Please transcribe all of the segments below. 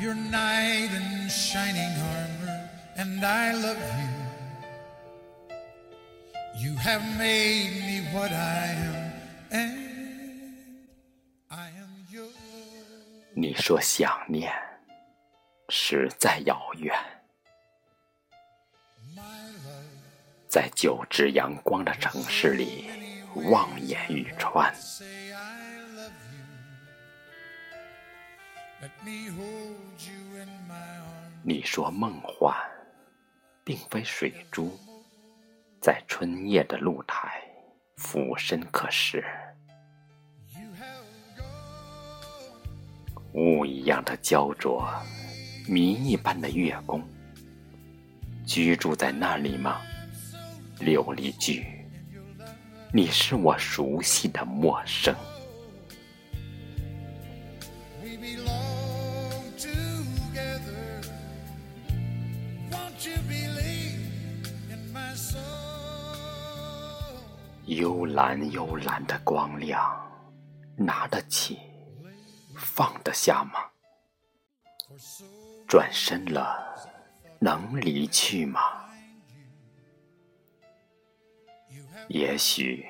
your knight in shining armor, and I love you. You have made me what I am, and I am yours. 你说想念实在遥远在久至阳光的城市里望眼欲穿。你说梦幻，并非水珠，在春夜的露台俯身可视。雾一样的焦灼，谜一般的月宫，居住在那里吗？琉璃居，你是我熟悉的陌生。幽蓝幽蓝的光亮，拿得起，放得下吗？转身了，能离去吗？也许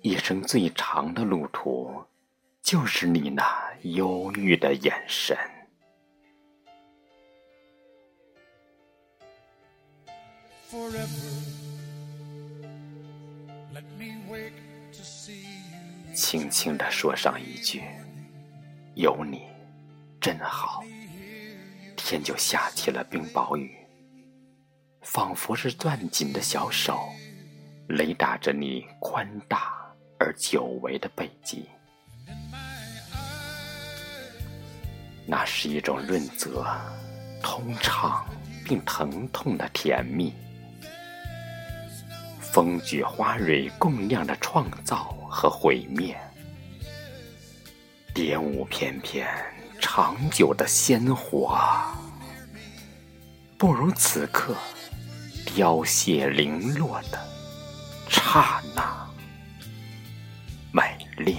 一生最长的路途，就是你那忧郁的眼神。轻轻地说上一句：“有你，真好。”天就下起了冰雹雨，仿佛是攥紧的小手，雷打着你宽大而久违的背脊。那是一种润泽、通畅并疼痛的甜蜜。风举花蕊共酿的创造和毁灭，蝶舞翩翩长久的鲜活，不如此刻凋谢零落的刹那美丽。